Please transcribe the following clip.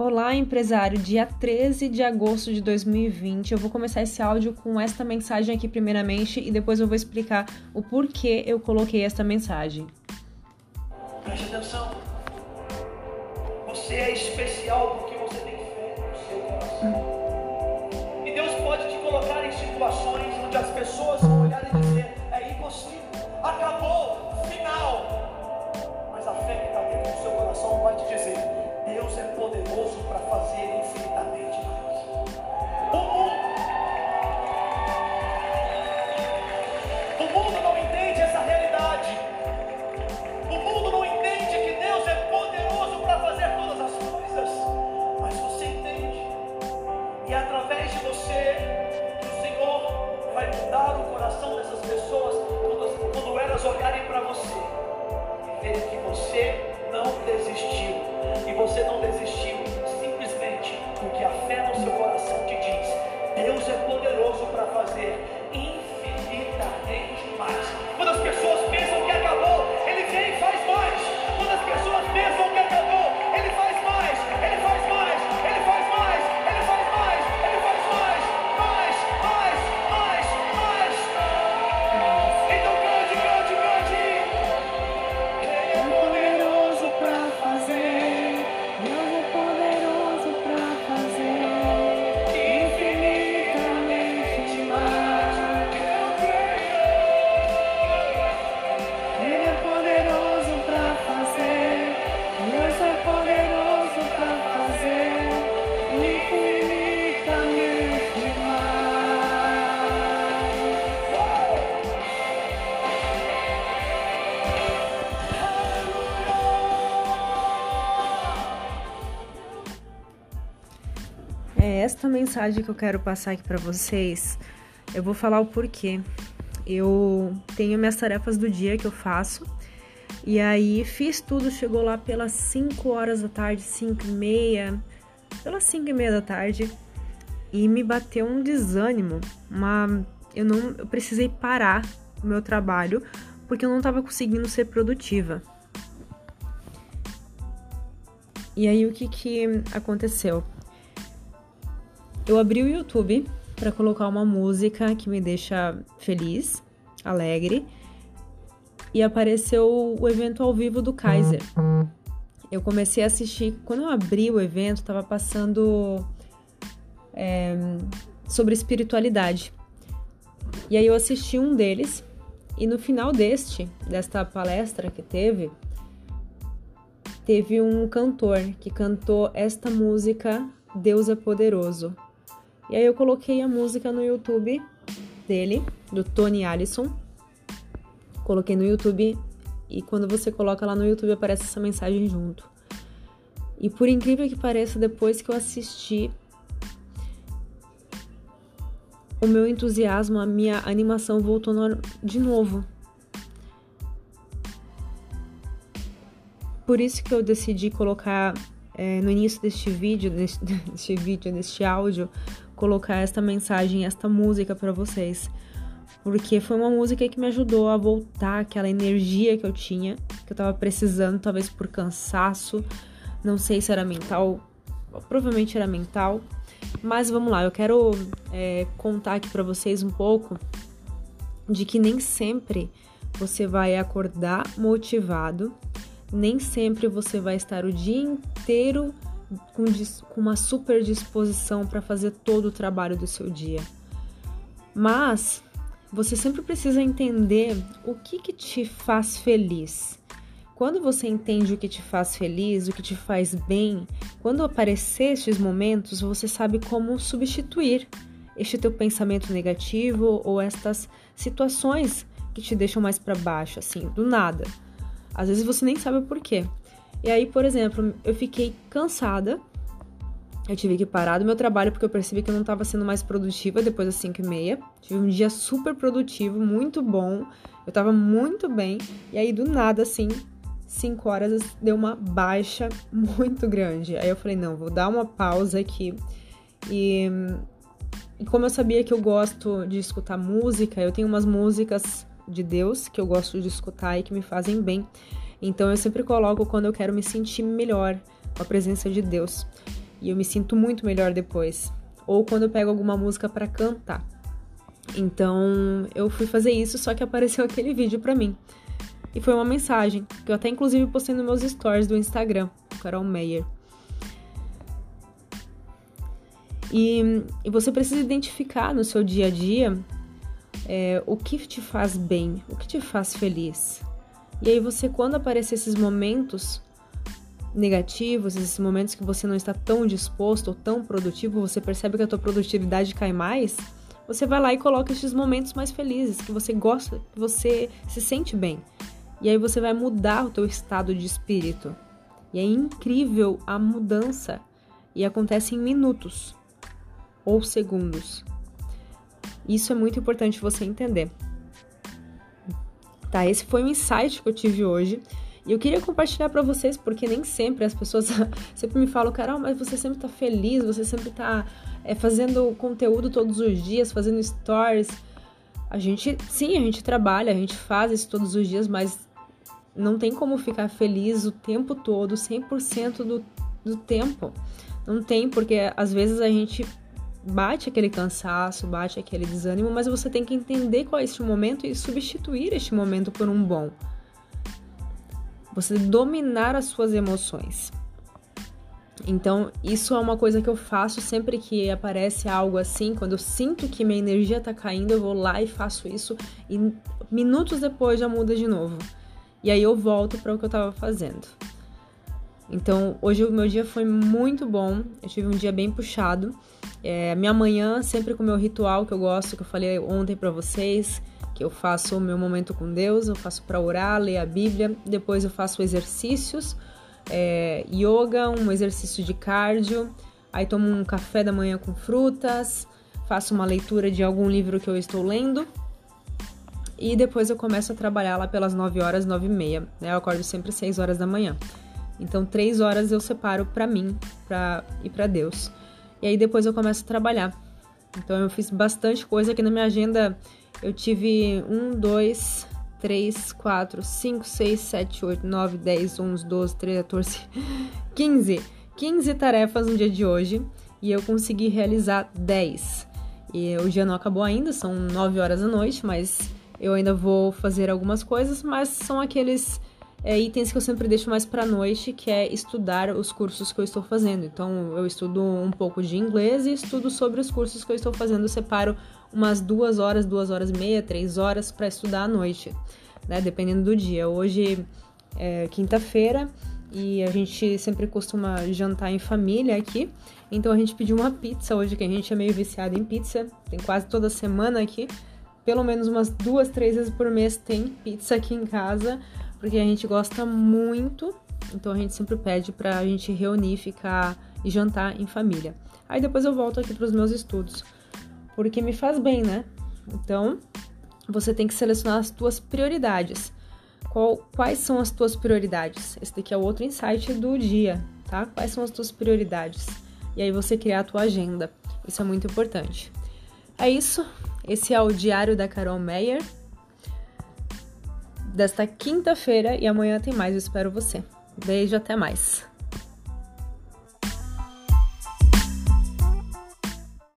Olá, empresário. Dia 13 de agosto de 2020. Eu vou começar esse áudio com esta mensagem aqui, primeiramente, e depois eu vou explicar o porquê eu coloquei esta mensagem. Preste atenção. Você é especial porque você tem fé no seu coração. E Deus pode te colocar em situações onde as pessoas vão olhar e dizer: é impossível, acabou, Esta mensagem que eu quero passar aqui para vocês. Eu vou falar o porquê. Eu tenho minhas tarefas do dia que eu faço. E aí fiz tudo, chegou lá pelas 5 horas da tarde, 5 e meia, pelas 5 e meia da tarde, e me bateu um desânimo, uma eu não eu precisei parar o meu trabalho porque eu não estava conseguindo ser produtiva. E aí o que que aconteceu? Eu abri o YouTube para colocar uma música que me deixa feliz, alegre, e apareceu o evento ao vivo do Kaiser. Eu comecei a assistir, quando eu abri o evento, estava passando é, sobre espiritualidade. E aí eu assisti um deles, e no final deste, desta palestra que teve, teve um cantor que cantou esta música Deus é Poderoso. E aí eu coloquei a música no YouTube dele, do Tony Allison. Coloquei no YouTube e quando você coloca lá no YouTube aparece essa mensagem junto. E por incrível que pareça, depois que eu assisti, o meu entusiasmo, a minha animação voltou no... de novo. Por isso que eu decidi colocar é, no início deste vídeo, deste, deste vídeo, deste áudio, colocar esta mensagem, esta música para vocês. Porque foi uma música que me ajudou a voltar aquela energia que eu tinha, que eu tava precisando, talvez por cansaço, não sei se era mental, provavelmente era mental. Mas vamos lá, eu quero é, contar aqui para vocês um pouco de que nem sempre você vai acordar motivado, nem sempre você vai estar o dia inteiro com, com uma super disposição para fazer todo o trabalho do seu dia. Mas você sempre precisa entender o que, que te faz feliz. Quando você entende o que te faz feliz, o que te faz bem, quando aparecer estes momentos, você sabe como substituir este teu pensamento negativo ou estas situações que te deixam mais para baixo, assim, do nada. Às vezes você nem sabe o porquê. E aí, por exemplo, eu fiquei cansada. Eu tive que parar do meu trabalho porque eu percebi que eu não estava sendo mais produtiva depois das 5 e meia. Tive um dia super produtivo, muito bom. Eu estava muito bem. E aí, do nada, assim, 5 horas deu uma baixa muito grande. Aí eu falei, não, vou dar uma pausa aqui. E, e como eu sabia que eu gosto de escutar música, eu tenho umas músicas de Deus que eu gosto de escutar e que me fazem bem. Então eu sempre coloco quando eu quero me sentir melhor com a presença de Deus. E eu me sinto muito melhor depois. Ou quando eu pego alguma música para cantar. Então, eu fui fazer isso, só que apareceu aquele vídeo para mim. E foi uma mensagem, que eu até inclusive postei nos meus stories do Instagram, Carol Meyer. E, e você precisa identificar no seu dia a dia é, o que te faz bem, o que te faz feliz. E aí você, quando aparecer esses momentos negativos, esses momentos que você não está tão disposto ou tão produtivo, você percebe que a tua produtividade cai mais, você vai lá e coloca esses momentos mais felizes, que você gosta, que você se sente bem. E aí você vai mudar o teu estado de espírito. E é incrível a mudança e acontece em minutos ou segundos. Isso é muito importante você entender. Tá, esse foi o insight que eu tive hoje. E eu queria compartilhar para vocês, porque nem sempre as pessoas sempre me falam, Carol, mas você sempre tá feliz, você sempre tá é, fazendo conteúdo todos os dias, fazendo stories. A gente, sim, a gente trabalha, a gente faz isso todos os dias, mas não tem como ficar feliz o tempo todo, 100% do, do tempo. Não tem, porque às vezes a gente bate aquele cansaço, bate aquele desânimo, mas você tem que entender qual é este momento e substituir este momento por um bom. Você dominar as suas emoções. Então, isso é uma coisa que eu faço sempre que aparece algo assim, quando eu sinto que minha energia tá caindo, eu vou lá e faço isso e minutos depois já muda de novo. E aí eu volto para o que eu tava fazendo. Então, hoje o meu dia foi muito bom. Eu tive um dia bem puxado. É, minha manhã, sempre com o meu ritual que eu gosto, que eu falei ontem para vocês, que eu faço o meu momento com Deus, eu faço para orar, ler a Bíblia, depois eu faço exercícios, é, yoga, um exercício de cardio, aí tomo um café da manhã com frutas, faço uma leitura de algum livro que eu estou lendo e depois eu começo a trabalhar lá pelas 9 horas, 9 e meia. Né? Eu acordo sempre às 6 horas da manhã. Então, 3 horas eu separo para mim pra, e para Deus. E aí depois eu começo a trabalhar. Então eu fiz bastante coisa aqui na minha agenda. Eu tive 1, 2, 3, 4, 5, 6, 7, 8, 9, 10, 11, 12, 13, 14, 15. 15 tarefas no dia de hoje e eu consegui realizar 10. E o dia não acabou ainda, são 9 horas da noite, mas eu ainda vou fazer algumas coisas, mas são aqueles é, itens que eu sempre deixo mais para noite, que é estudar os cursos que eu estou fazendo. Então, eu estudo um pouco de inglês e estudo sobre os cursos que eu estou fazendo. Eu separo umas duas horas, duas horas e meia, três horas para estudar à noite, né? Dependendo do dia. Hoje é quinta-feira e a gente sempre costuma jantar em família aqui. Então, a gente pediu uma pizza hoje, que a gente é meio viciado em pizza. Tem quase toda semana aqui. Pelo menos umas duas, três vezes por mês tem pizza aqui em casa porque a gente gosta muito, então a gente sempre pede pra gente reunir, ficar e jantar em família. Aí depois eu volto aqui pros meus estudos, porque me faz bem, né? Então, você tem que selecionar as tuas prioridades. Qual, quais são as tuas prioridades? Esse daqui é o outro insight do dia, tá? Quais são as tuas prioridades? E aí você criar a tua agenda. Isso é muito importante. É isso. Esse é o diário da Carol Meyer desta quinta-feira e amanhã tem mais, eu espero você. Beijo, até mais.